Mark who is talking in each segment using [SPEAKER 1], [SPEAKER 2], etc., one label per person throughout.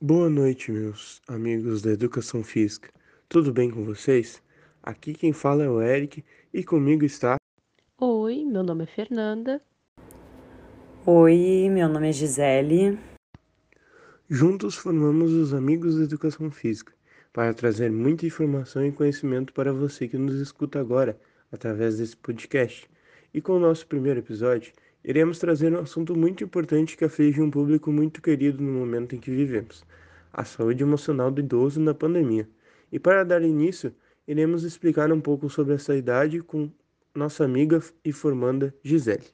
[SPEAKER 1] Boa noite, meus amigos da Educação Física. Tudo bem com vocês? Aqui quem fala é o Eric e comigo está.
[SPEAKER 2] Oi, meu nome é Fernanda.
[SPEAKER 3] Oi, meu nome é Gisele.
[SPEAKER 1] Juntos formamos os Amigos da Educação Física para trazer muita informação e conhecimento para você que nos escuta agora através desse podcast. E com o nosso primeiro episódio, iremos trazer um assunto muito importante que aflige um público muito querido no momento em que vivemos: a saúde emocional do idoso na pandemia. E para dar início, iremos explicar um pouco sobre essa idade com nossa amiga e formanda Gisele.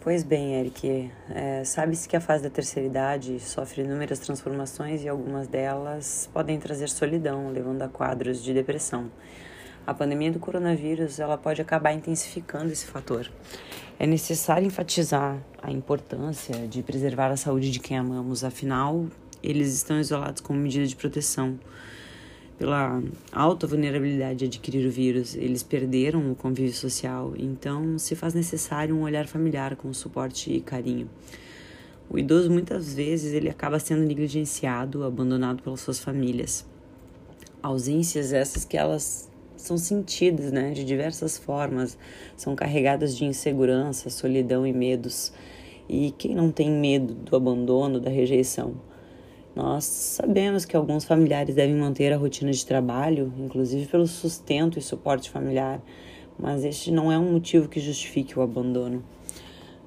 [SPEAKER 3] Pois bem, Eric, é, sabe-se que a fase da terceira idade sofre inúmeras transformações e algumas delas podem trazer solidão, levando a quadros de depressão. A pandemia do coronavírus ela pode acabar intensificando esse fator. É necessário enfatizar a importância de preservar a saúde de quem amamos, afinal, eles estão isolados como medida de proteção pela alta vulnerabilidade de adquirir o vírus, eles perderam o convívio social, então se faz necessário um olhar familiar com suporte e carinho. O idoso muitas vezes ele acaba sendo negligenciado, abandonado pelas suas famílias. Ausências essas que elas são sentidas, né, de diversas formas, são carregadas de insegurança, solidão e medos. E quem não tem medo do abandono, da rejeição? Nós sabemos que alguns familiares devem manter a rotina de trabalho, inclusive pelo sustento e suporte familiar, mas este não é um motivo que justifique o abandono.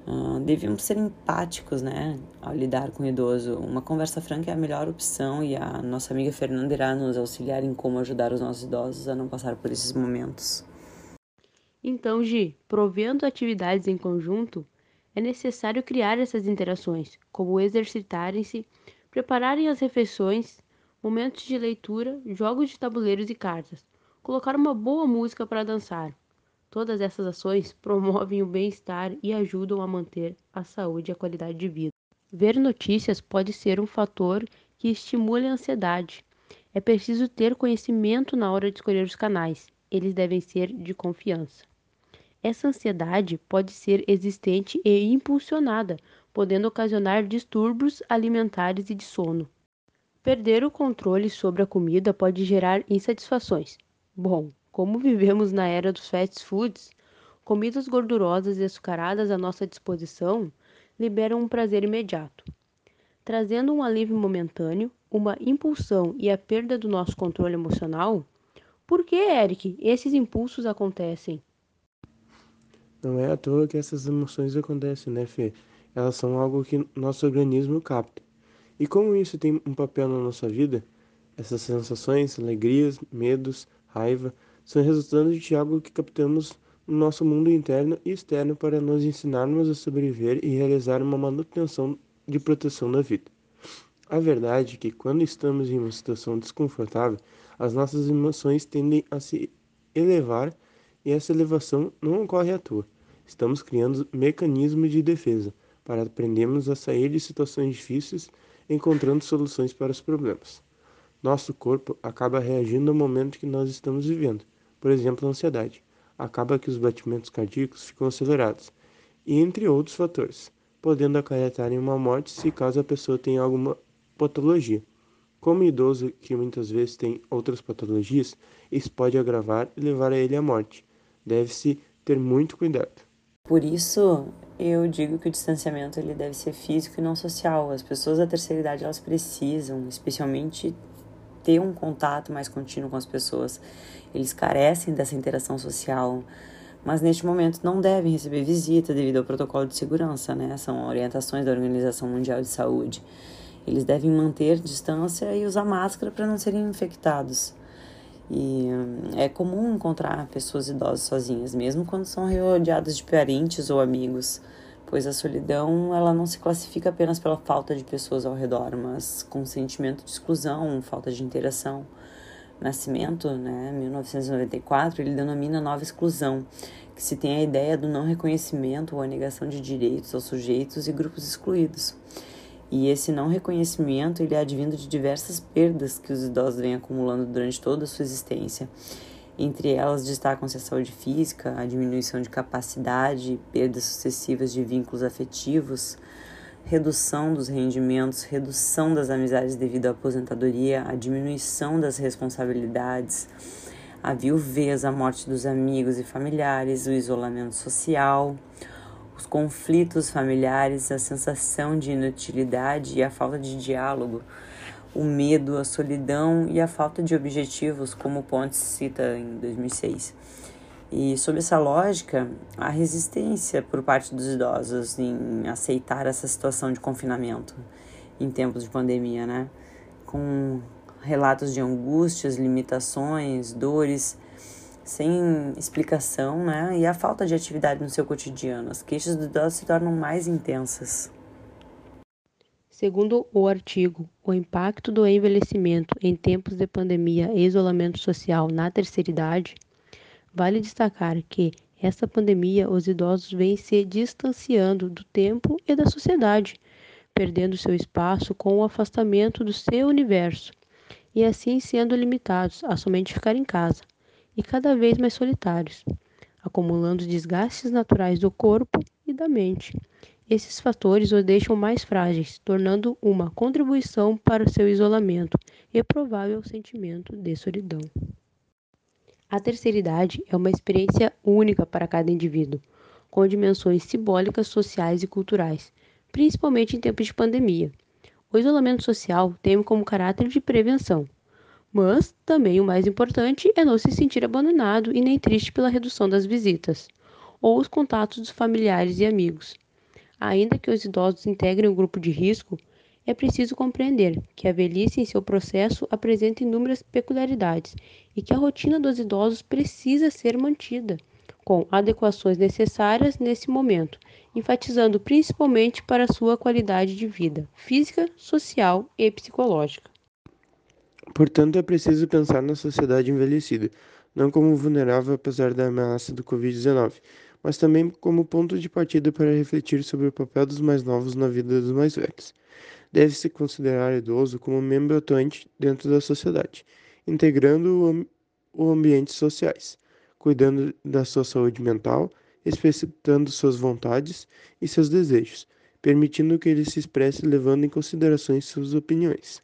[SPEAKER 3] Uh, devemos ser empáticos, né, ao lidar com o idoso. Uma conversa franca é a melhor opção e a nossa amiga Fernanda irá nos auxiliar em como ajudar os nossos idosos a não passar por esses momentos.
[SPEAKER 2] Então, Gi, provendo atividades em conjunto, é necessário criar essas interações, como exercitarem-se prepararem as refeições, momentos de leitura, jogos de tabuleiros e cartas, colocar uma boa música para dançar. Todas essas ações promovem o bem-estar e ajudam a manter a saúde e a qualidade de vida. Ver notícias pode ser um fator que estimule a ansiedade. É preciso ter conhecimento na hora de escolher os canais. Eles devem ser de confiança. Essa ansiedade pode ser existente e impulsionada podendo ocasionar distúrbios alimentares e de sono. Perder o controle sobre a comida pode gerar insatisfações. Bom, como vivemos na era dos fast foods, comidas gordurosas e açucaradas à nossa disposição liberam um prazer imediato, trazendo um alívio momentâneo, uma impulsão e a perda do nosso controle emocional. Por que, Eric, esses impulsos acontecem?
[SPEAKER 1] Não é à toa que essas emoções acontecem, né, Fê? Elas são algo que nosso organismo capta. E como isso tem um papel na nossa vida, essas sensações, alegrias, medos, raiva, são resultantes de algo que captamos no nosso mundo interno e externo para nos ensinarmos a sobreviver e realizar uma manutenção de proteção da vida. A verdade é que quando estamos em uma situação desconfortável, as nossas emoções tendem a se elevar e essa elevação não ocorre à toa. Estamos criando mecanismos de defesa para aprendermos a sair de situações difíceis encontrando soluções para os problemas. Nosso corpo acaba reagindo ao momento que nós estamos vivendo, por exemplo, a ansiedade. Acaba que os batimentos cardíacos ficam acelerados, e entre outros fatores, podendo acarretar em uma morte se caso a pessoa tenha alguma patologia. Como idoso que muitas vezes tem outras patologias, isso pode agravar e levar a ele à morte. Deve-se ter muito cuidado.
[SPEAKER 3] Por isso, eu digo que o distanciamento ele deve ser físico e não social. As pessoas da terceira idade elas precisam, especialmente, ter um contato mais contínuo com as pessoas. Eles carecem dessa interação social, mas neste momento não devem receber visita devido ao protocolo de segurança, né? São orientações da Organização Mundial de Saúde. Eles devem manter distância e usar máscara para não serem infectados. E hum, é comum encontrar pessoas idosas sozinhas, mesmo quando são rodeadas de parentes ou amigos, pois a solidão ela não se classifica apenas pela falta de pessoas ao redor, mas com sentimento de exclusão, falta de interação. Nascimento, né, 1994, ele denomina nova exclusão, que se tem a ideia do não reconhecimento ou a negação de direitos aos sujeitos e grupos excluídos. E esse não reconhecimento ele é advindo de diversas perdas que os idosos vêm acumulando durante toda a sua existência. Entre elas destacam-se a saúde física, a diminuição de capacidade, perdas sucessivas de vínculos afetivos, redução dos rendimentos, redução das amizades devido à aposentadoria, a diminuição das responsabilidades, a viuvez, a morte dos amigos e familiares, o isolamento social, os conflitos familiares, a sensação de inutilidade e a falta de diálogo, o medo, a solidão e a falta de objetivos, como Pontes cita em 2006. E sob essa lógica, a resistência por parte dos idosos em aceitar essa situação de confinamento em tempos de pandemia, né? Com relatos de angústias, limitações, dores, sem explicação, né? E a falta de atividade no seu cotidiano. As queixas dos idosos se tornam mais intensas.
[SPEAKER 2] Segundo o artigo O impacto do envelhecimento em tempos de pandemia e isolamento social na terceira idade, Vale destacar que esta pandemia os idosos vêm se distanciando do tempo e da sociedade, perdendo seu espaço com o afastamento do seu universo e assim sendo limitados a somente ficar em casa e cada vez mais solitários, acumulando desgastes naturais do corpo e da mente. Esses fatores os deixam mais frágeis, tornando uma contribuição para o seu isolamento e provável sentimento de solidão. A terceira idade é uma experiência única para cada indivíduo, com dimensões simbólicas, sociais e culturais, principalmente em tempos de pandemia. O isolamento social tem como caráter de prevenção, mas também o mais importante é não se sentir abandonado e nem triste pela redução das visitas ou os contatos dos familiares e amigos. Ainda que os idosos integrem um grupo de risco, é preciso compreender que a velhice em seu processo apresenta inúmeras peculiaridades e que a rotina dos idosos precisa ser mantida, com adequações necessárias nesse momento, enfatizando principalmente para sua qualidade de vida física, social e psicológica.
[SPEAKER 1] Portanto, é preciso pensar na sociedade envelhecida, não como vulnerável apesar da ameaça do Covid-19, mas também como ponto de partida para refletir sobre o papel dos mais novos na vida dos mais velhos deve-se considerar idoso como membro atuante dentro da sociedade, integrando o ambientes sociais, cuidando da sua saúde mental, respeitando suas vontades e seus desejos, permitindo que ele se expresse levando em consideração suas opiniões.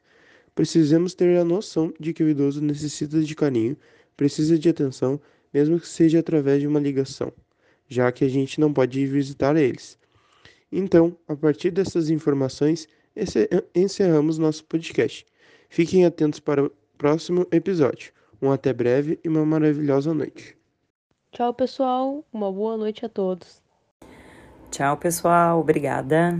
[SPEAKER 1] Precisamos ter a noção de que o idoso necessita de carinho, precisa de atenção, mesmo que seja através de uma ligação, já que a gente não pode ir visitar eles. Então, a partir dessas informações, encerramos nosso podcast. Fiquem atentos para o próximo episódio. Um até breve e uma maravilhosa noite.
[SPEAKER 2] Tchau, pessoal. Uma boa noite a todos.
[SPEAKER 3] Tchau, pessoal. Obrigada.